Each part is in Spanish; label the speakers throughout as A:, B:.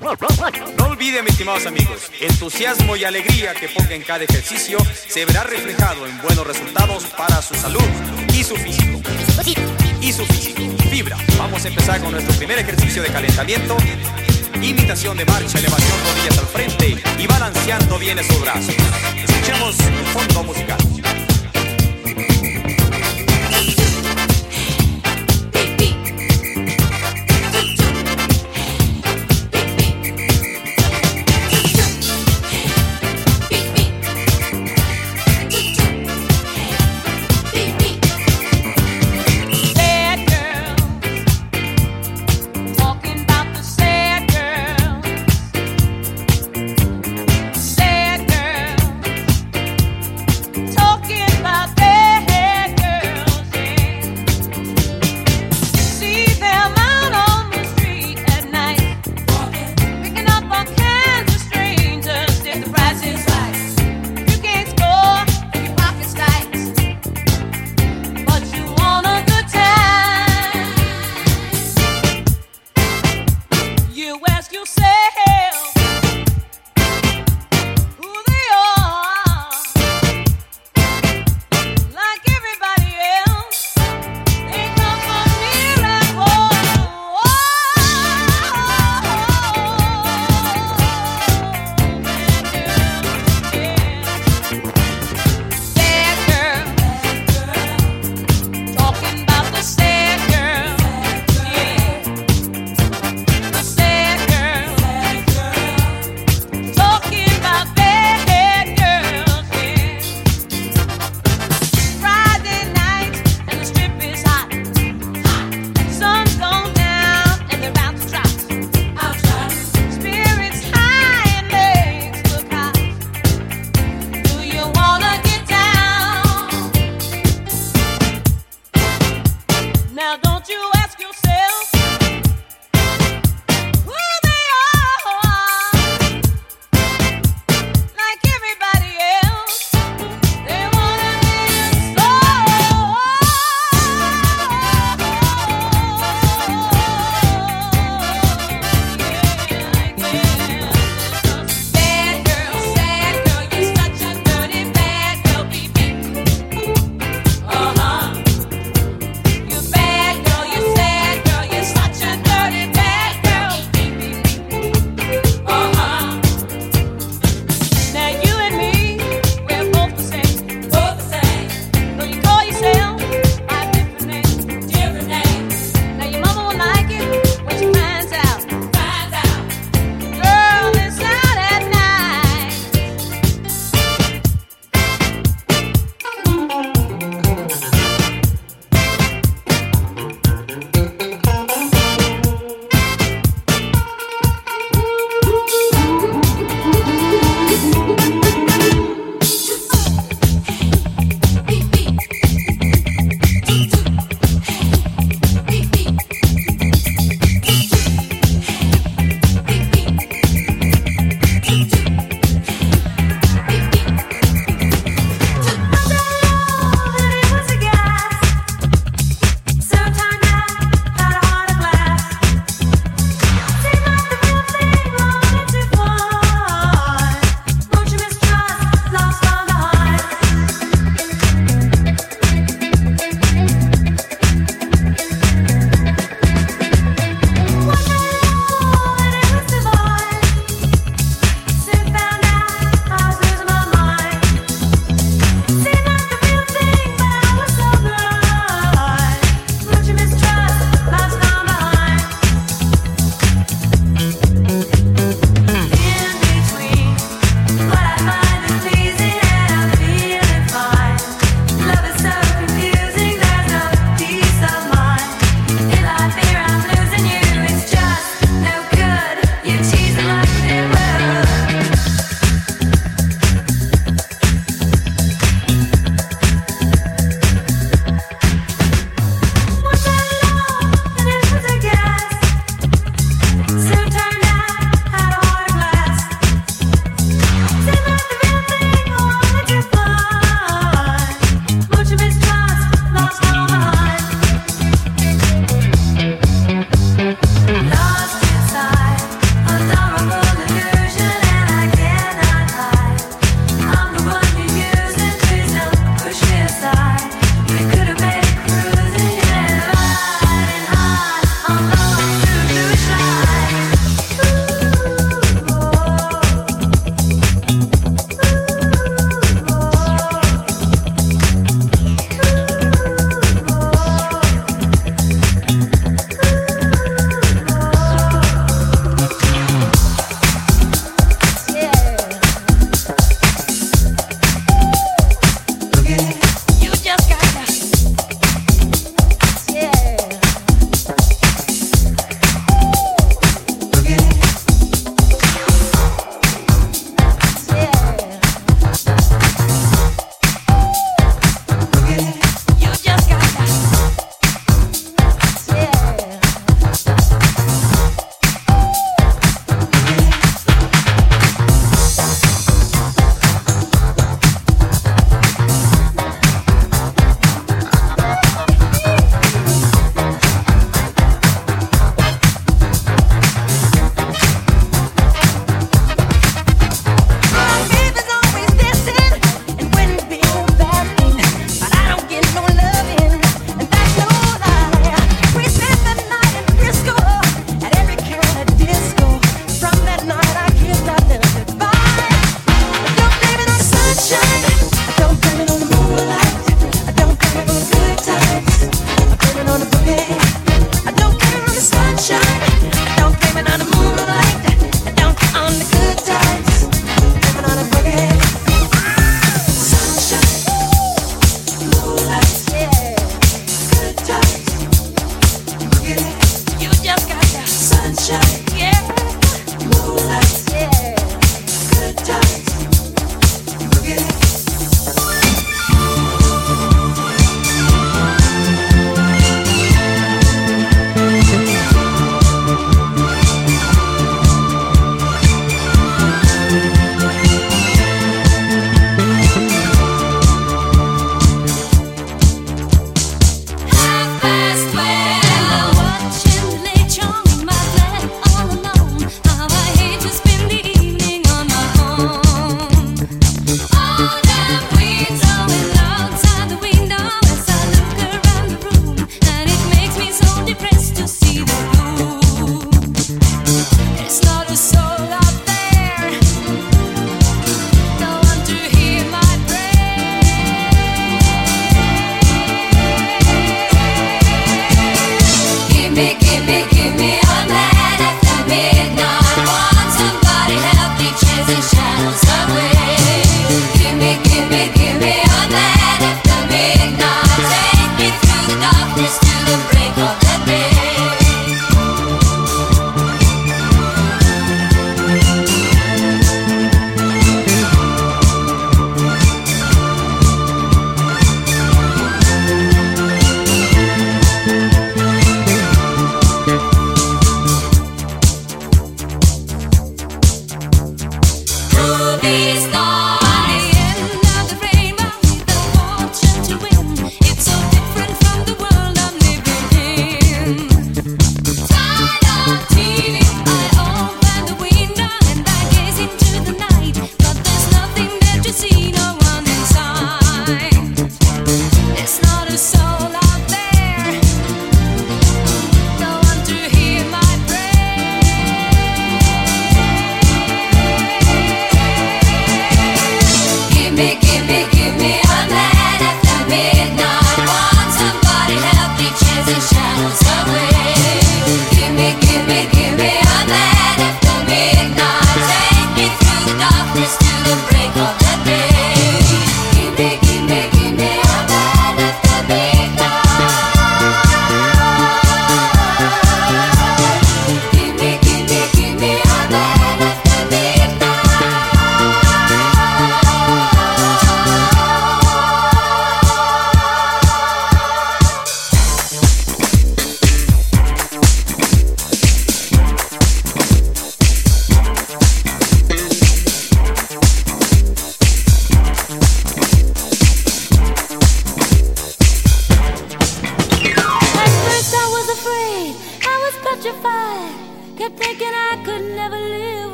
A: No olviden, mis estimados amigos, entusiasmo y alegría que ponga en cada ejercicio se verá reflejado en buenos resultados para su salud y su físico. Y su físico. Fibra. Vamos a empezar con nuestro primer ejercicio de calentamiento. Imitación de marcha, elevación rodillas al frente y balanceando bien esos brazos. Escuchemos fondo musical.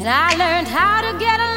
B: And I learned how to get along.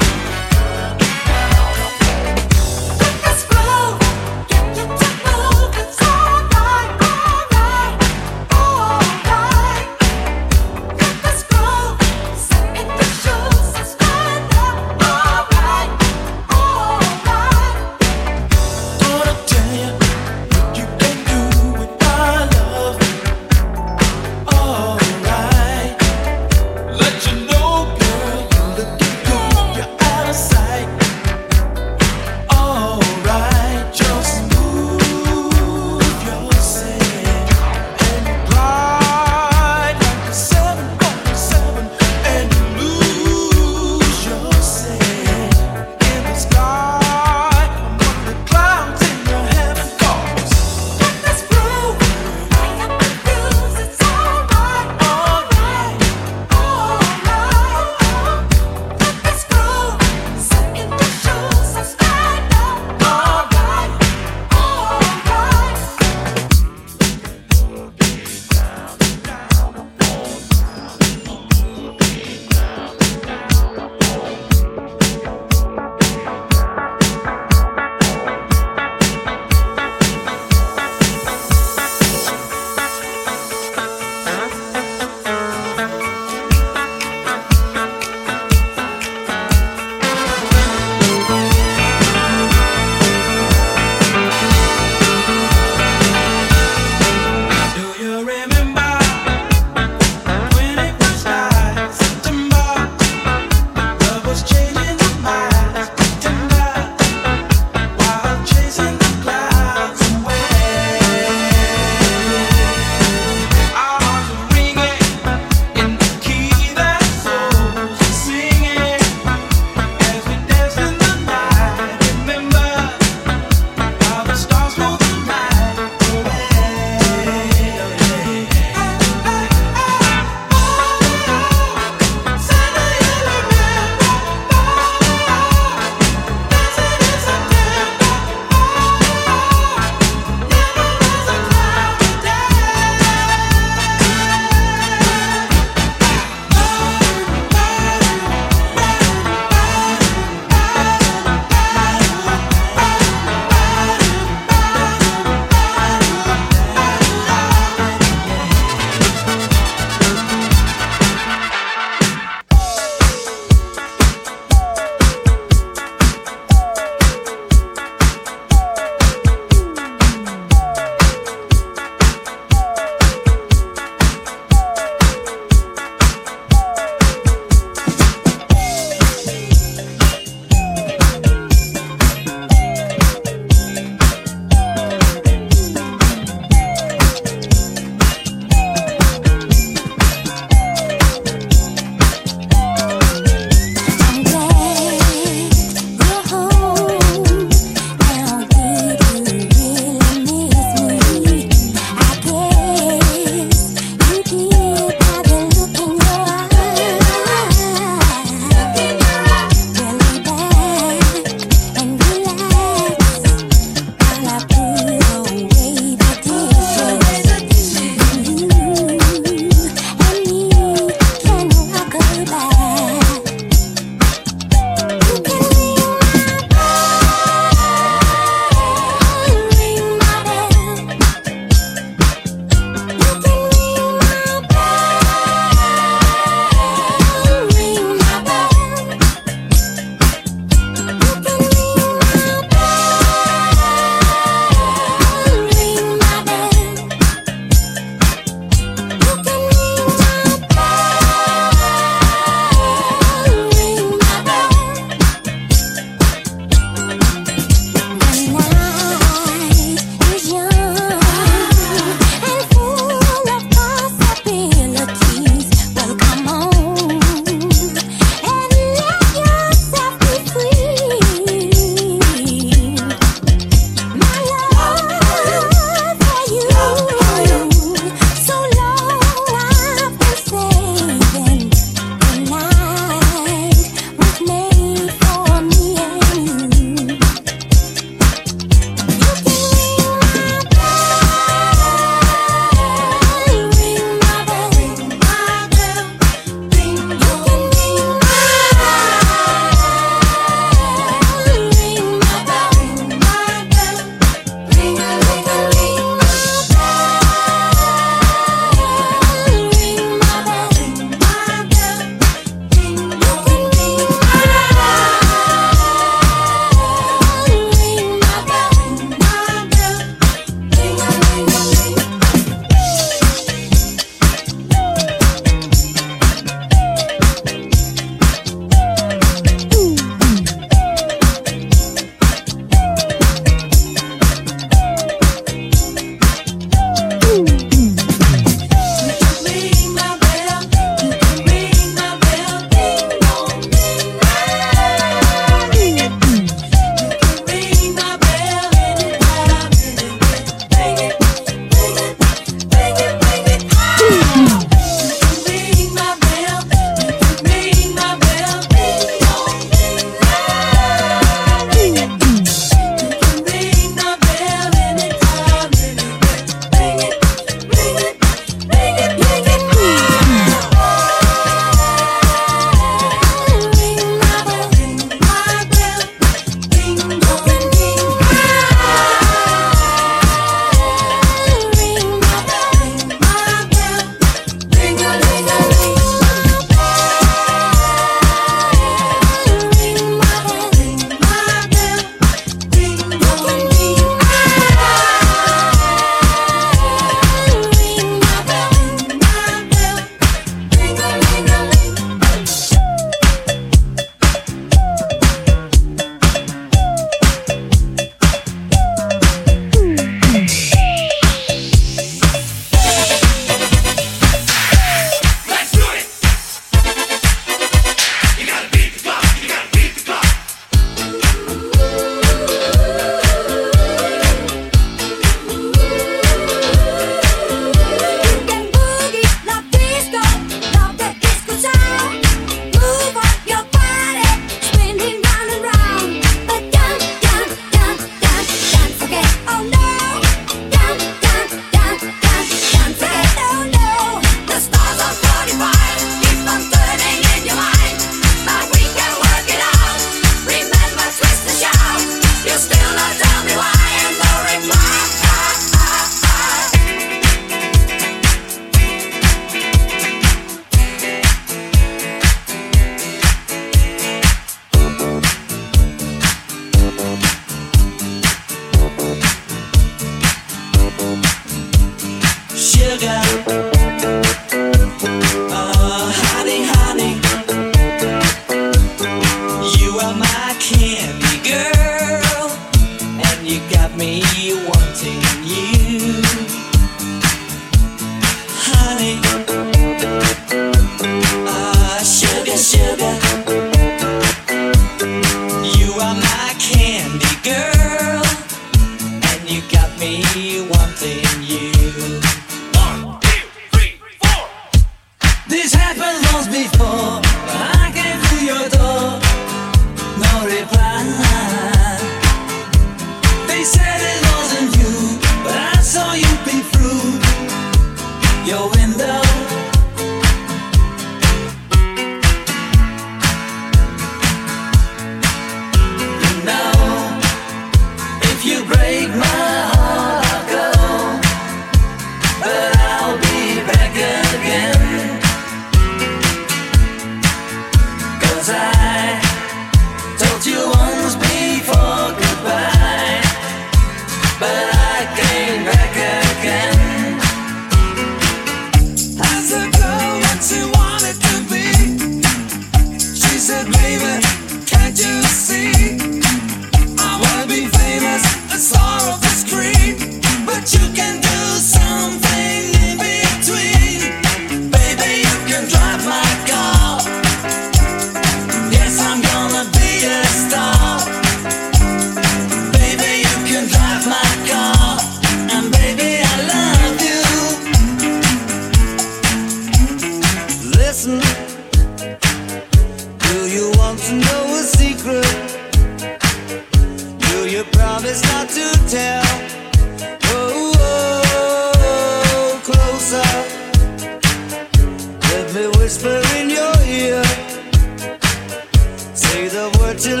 B: Say the word till